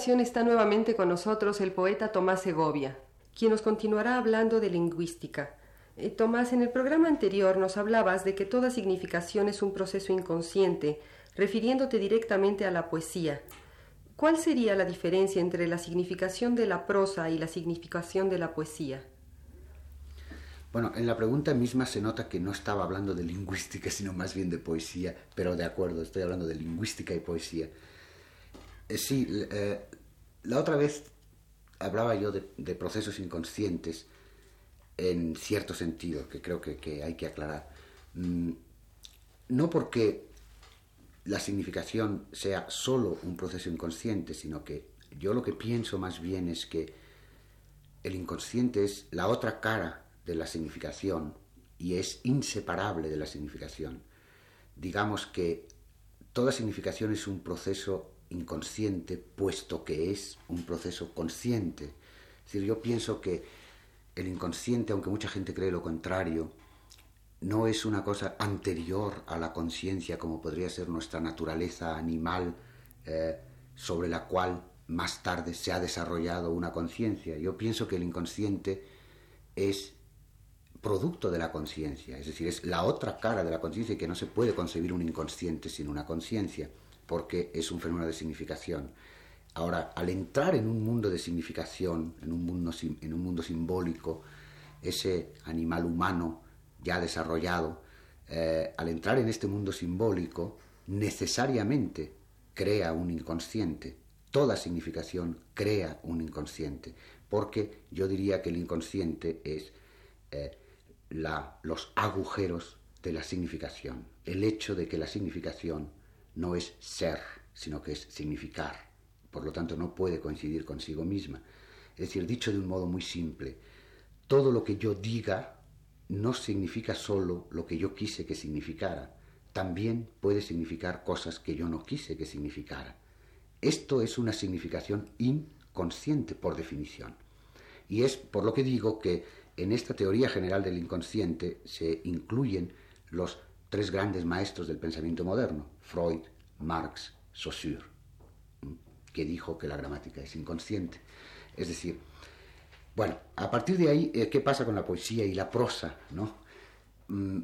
Ocasión está nuevamente con nosotros el poeta Tomás Segovia, quien nos continuará hablando de lingüística. Eh, Tomás, en el programa anterior nos hablabas de que toda significación es un proceso inconsciente, refiriéndote directamente a la poesía. ¿Cuál sería la diferencia entre la significación de la prosa y la significación de la poesía? Bueno, en la pregunta misma se nota que no estaba hablando de lingüística, sino más bien de poesía, pero de acuerdo, estoy hablando de lingüística y poesía. Eh, sí, eh, la otra vez hablaba yo de, procesos inconscientes en cierto sentido, que creo que, que hay que aclarar. Mm, no porque la significación sea solo un proceso inconsciente, sino que yo lo que pienso más bien es que el inconsciente es la otra cara de la significación y es inseparable de la significación. Digamos que toda significación es un proceso inconsciente, puesto que es un proceso consciente. Es decir, yo pienso que el inconsciente, aunque mucha gente cree lo contrario, no es una cosa anterior a la conciencia como podría ser nuestra naturaleza animal eh, sobre la cual más tarde se ha desarrollado una conciencia. Yo pienso que el inconsciente es producto de la conciencia, es decir, es la otra cara de la conciencia y que no se puede concebir un inconsciente sin una conciencia, porque es un fenómeno de significación. Ahora, al entrar en un mundo de significación, en un mundo, en un mundo simbólico, ese animal humano ya desarrollado, eh, al entrar en este mundo simbólico, necesariamente crea un inconsciente. Toda significación crea un inconsciente, porque yo diría que el inconsciente es eh, la, los agujeros de la significación, el hecho de que la significación no es ser, sino que es significar. Por lo tanto, no puede coincidir consigo misma. Es decir, dicho de un modo muy simple, todo lo que yo diga no significa solo lo que yo quise que significara, también puede significar cosas que yo no quise que significara. Esto es una significación inconsciente por definición. Y es por lo que digo que en esta teoría general del inconsciente se incluyen los tres grandes maestros del pensamiento moderno, Freud, Marx, Saussure, que dijo que la gramática es inconsciente. Es decir, bueno, a partir de ahí, eh, ¿qué pasa con la poesía y la prosa? ¿no? Mm,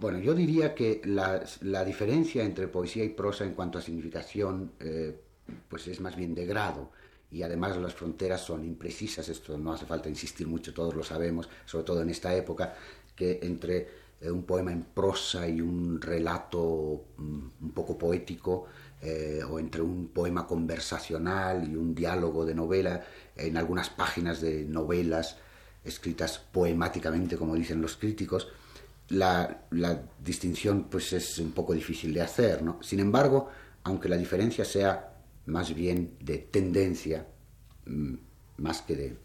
bueno, yo diría que la, la, diferencia entre poesía y prosa en cuanto a significación, eh, pues es más bien de grado y además las fronteras son imprecisas, esto no hace falta insistir mucho, todos lo sabemos, sobre todo en esta época, que entre un poema en prosa y un relato mm, un poco poético, eh, o entre un poema conversacional y un diálogo de novela, en algunas páginas de novelas escritas poemáticamente, como dicen los críticos, la, la, distinción pues es un poco difícil de hacer. ¿no? Sin embargo, aunque la diferencia sea más bien de tendencia, mm, más que de,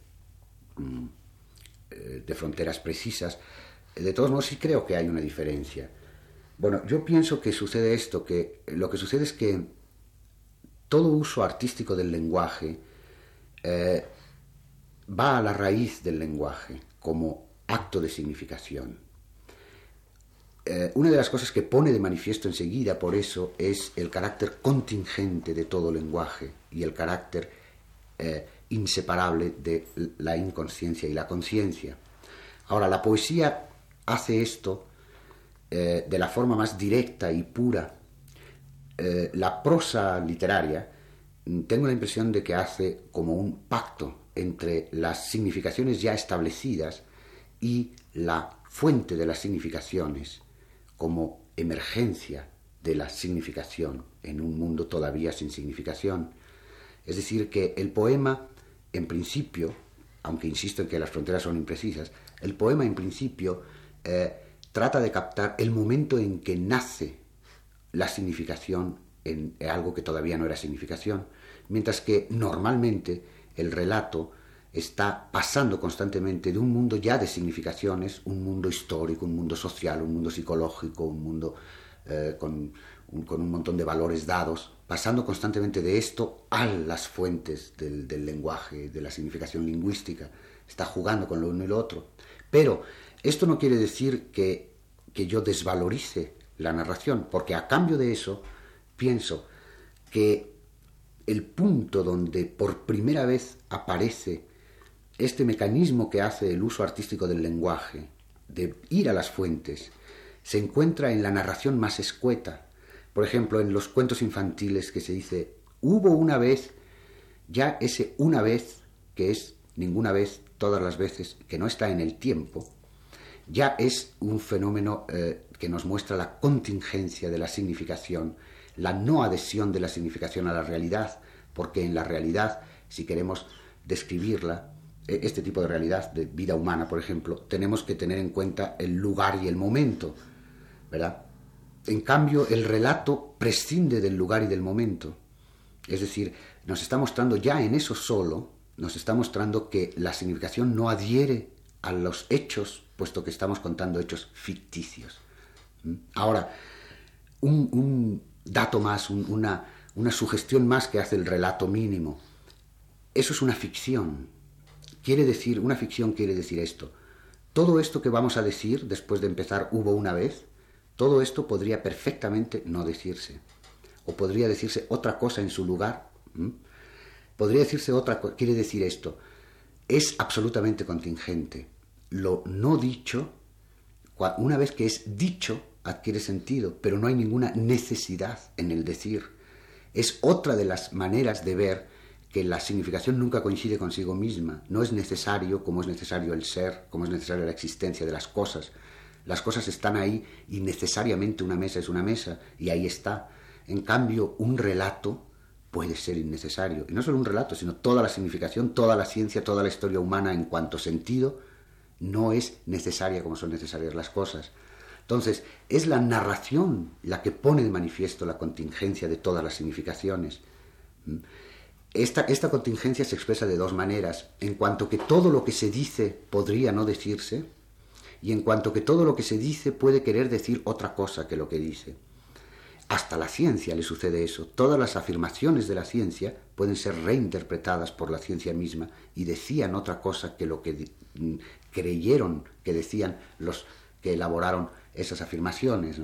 mm, eh, de fronteras precisas, de todos modos sí creo que hay una diferencia. Bueno, yo pienso que sucede esto, que lo que sucede es que todo uso artístico del lenguaje eh, va a la raíz del lenguaje como acto de significación. Eh, una de las cosas que pone de manifiesto enseguida por eso es el carácter contingente de todo lenguaje y el carácter eh, inseparable de la inconsciencia y la conciencia. Ahora, la poesía hace esto eh, de la forma más directa y pura. Eh, la prosa literaria, mm, tengo la impresión de que hace como un pacto entre las significaciones ya establecidas y la fuente de las significaciones como emergencia de la significación en un mundo todavía sin significación. Es decir, que el poema, en principio, aunque insisto en que las fronteras son imprecisas, el poema en principio eh, trata de captar el momento en que nace la significación en algo que todavía no era significación, mientras que normalmente el relato está pasando constantemente de un mundo ya de significaciones, un mundo histórico, un mundo social, un mundo psicológico, un mundo eh, con, un, montón de valores dados, pasando constantemente de esto a las fuentes del, del lenguaje, de la significación lingüística, está jugando con lo uno y lo otro. Pero esto no quiere decir que, que yo desvalorice la narración, porque a cambio de eso pienso que el punto donde por primera vez aparece este mecanismo que hace el uso artístico del lenguaje, de ir a las fuentes, se encuentra en la narración más escueta. Por ejemplo, en los cuentos infantiles que se dice, hubo una vez, ya ese una vez, que es ninguna vez, todas las veces, que no está en el tiempo, ya es un fenómeno eh, que nos muestra la contingencia de la significación, la no adhesión de la significación a la realidad, porque en la realidad, si queremos describirla, e, este tipo de realidad, de vida humana, por ejemplo, tenemos que tener en cuenta el lugar y el momento, ¿verdad? En cambio, el relato prescinde del lugar y del momento. Es decir, nos está mostrando ya en eso solo, nos está mostrando que la significación no adhiere a los hechos, puesto que estamos contando hechos ficticios. ¿Mm? Ahora, un, dato más, una, una sugestión más que hace el relato mínimo. Eso es una ficción, Quiere decir, una ficción quiere decir esto. Todo esto que vamos a decir después de empezar hubo una vez, todo esto podría perfectamente no decirse. O podría decirse otra cosa en su lugar. Podría decirse otra cosa. Quiere decir esto. Es absolutamente contingente. Lo no dicho, una vez que es dicho, adquiere sentido, pero no hay ninguna necesidad en el decir. Es otra de las maneras de ver que la significación nunca coincide consigo misma. No es necesario como es necesario el ser, como es necesaria la existencia de las cosas. Las cosas están ahí y necesariamente una mesa es una mesa y ahí está. En cambio, un relato puede ser innecesario. Y no solo un relato, sino toda la significación, toda la ciencia, toda la historia humana en cuanto sentido, no es necesaria como son necesarias las cosas. Entonces, es la narración la que pone de manifiesto la contingencia de todas las significaciones. Esta, contingencia se expresa de dos maneras, en cuanto que todo lo que se dice podría no decirse, y en cuanto que todo lo que se dice puede querer decir otra cosa que lo que dice. Hasta la ciencia le sucede eso. Todas las afirmaciones de la ciencia pueden ser reinterpretadas por la ciencia misma y decían otra cosa que lo que mm, creyeron que decían los que elaboraron esas afirmaciones.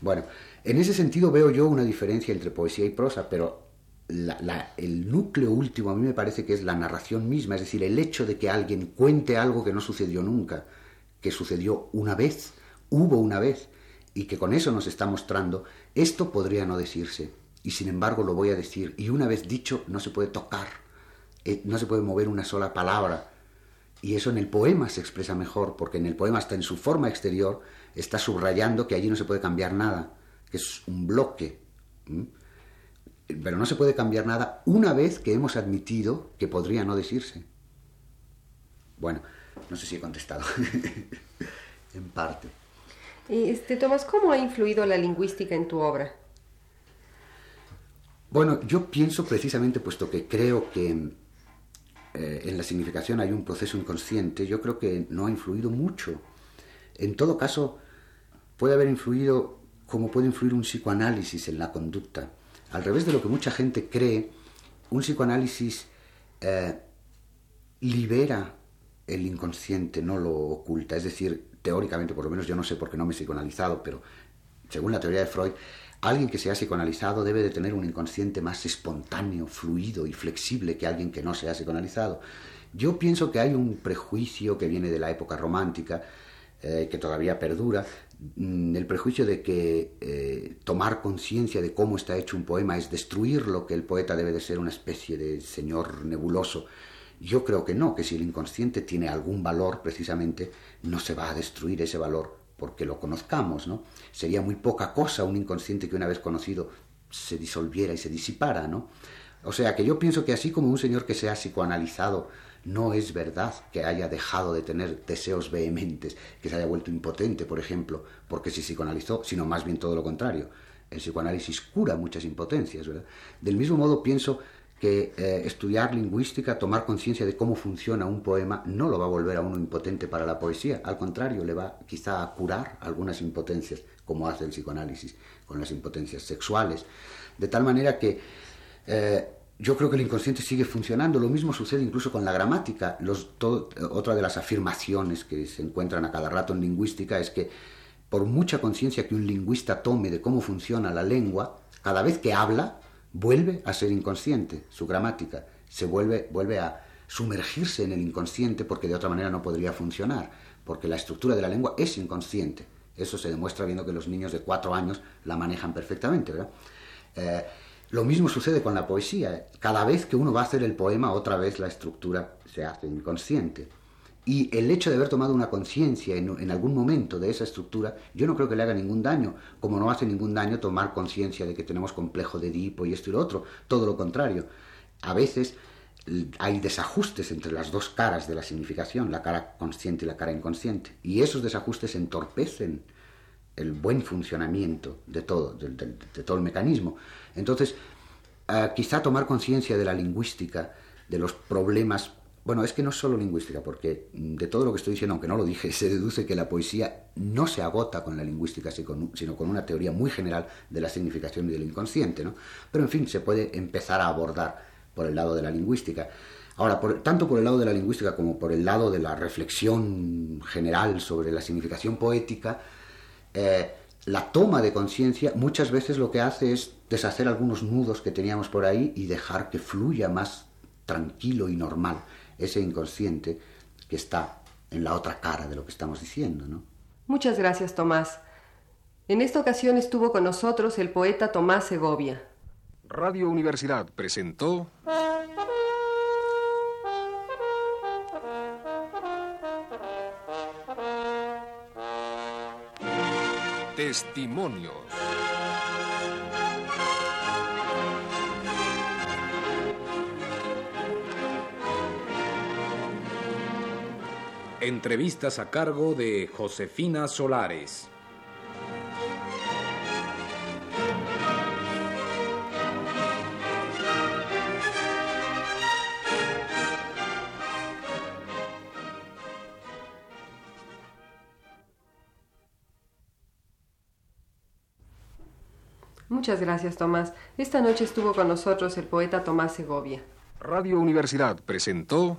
Bueno, en ese sentido veo yo una diferencia entre poesía y prosa, pero el núcleo último a mí me parece que es la narración misma, es decir, el hecho de que alguien cuente algo que no sucedió nunca, que sucedió una vez, hubo una vez, y que con eso nos está mostrando, esto podría no decirse, y sin embargo lo voy a decir, y una vez dicho no se puede tocar, eh, no se puede mover una sola palabra, y eso en el poema se expresa mejor, porque en el poema hasta en su forma exterior está subrayando que allí no se puede cambiar nada, que es un bloque pero no se puede cambiar nada una vez que hemos admitido que podría no decirse. Bueno, no sé si he contestado. en parte. Este, Tomás, ¿cómo ha influido la lingüística en tu obra? Bueno, yo pienso precisamente, puesto que creo que eh, en la significación hay un proceso inconsciente, yo creo que no ha influido mucho. En todo caso, puede haber influido como puede influir un psicoanálisis en la conducta. Al revés de lo que mucha gente cree, un psicoanálisis eh, libera el inconsciente, no lo oculta. Es decir, teóricamente, por lo menos yo no sé por qué no me he psicoanalizado, pero según la teoría de Freud, alguien que sea psicoanalizado debe de tener un inconsciente más espontáneo, fluido y flexible que alguien que no sea psicoanalizado. Yo pienso que hay un prejuicio que viene de la época romántica, eh, que todavía perdura, Mm, el prejuicio de que eh, tomar conciencia de cómo está hecho un poema es destruirlo, que el poeta debe de ser una especie de señor nebuloso. Yo creo que no, que si el inconsciente tiene algún valor precisamente, no se va a destruir ese valor porque lo conozcamos, ¿no? Sería muy poca cosa un inconsciente que una vez conocido se disolviera y se disipara, ¿no? O sea que yo pienso que así como un señor que se ha psicoanalizado no es verdad que haya dejado de tener deseos vehementes, que se haya vuelto impotente, por ejemplo, porque se psicoanalizó, sino más bien todo lo contrario. El psicoanálisis cura muchas impotencias, ¿verdad? Del mismo modo pienso que eh, estudiar lingüística, tomar conciencia de cómo funciona un poema, no lo va a volver a uno impotente para la poesía, al contrario, le va quizá a curar algunas impotencias, como hace el psicoanálisis con las impotencias sexuales, de tal manera que eh, yo creo que el inconsciente sigue funcionando. Lo mismo sucede incluso con la gramática. otra de las afirmaciones que se encuentran a cada rato en lingüística es que por mucha conciencia que un lingüista tome de cómo funciona la lengua, cada vez que habla, vuelve a ser inconsciente, su gramática, se vuelve, vuelve a sumergirse en el inconsciente porque de otra manera no podría funcionar, porque la estructura de la lengua es inconsciente. Eso se demuestra viendo que los niños de cuatro años la manejan perfectamente, ¿verdad? Eh, lo mismo sucede con la poesía. Cada vez que uno va a hacer el poema, otra vez la estructura se hace inconsciente. Y el hecho de haber tomado una conciencia en, algún momento de esa estructura, yo no creo que le haga ningún daño, como no hace ningún daño tomar conciencia de que tenemos complejo de Edipo y esto y lo otro, todo lo contrario. A veces hay desajustes entre las dos caras de la significación, la cara consciente y la cara inconsciente, y esos desajustes entorpecen el buen funcionamiento de todo, de, todo el mecanismo. Entonces, ah, quizá tomar conciencia de la lingüística, de los problemas bueno, es que no es solo lingüística, porque de todo lo que estoy diciendo, aunque no lo dije, se deduce que la poesía no se agota con la lingüística, sino con una teoría muy general de la significación y del inconsciente, ¿no? Pero en fin, se puede empezar a abordar por el lado de la lingüística. Ahora, tanto por el lado de la lingüística como por el lado de la reflexión general sobre la significación poética, eh, la toma de conciencia muchas veces lo que hace es deshacer algunos nudos que teníamos por ahí y dejar que fluya más tranquilo y normal ese inconsciente que está en la otra cara de lo que estamos diciendo, ¿no? Muchas gracias, Tomás. En esta ocasión estuvo con nosotros el poeta Tomás Segovia. Radio Universidad presentó Testimonios. Entrevistas a cargo de Josefina Solares. Muchas gracias, Tomás. Esta noche estuvo con nosotros el poeta Tomás Segovia. Radio Universidad presentó...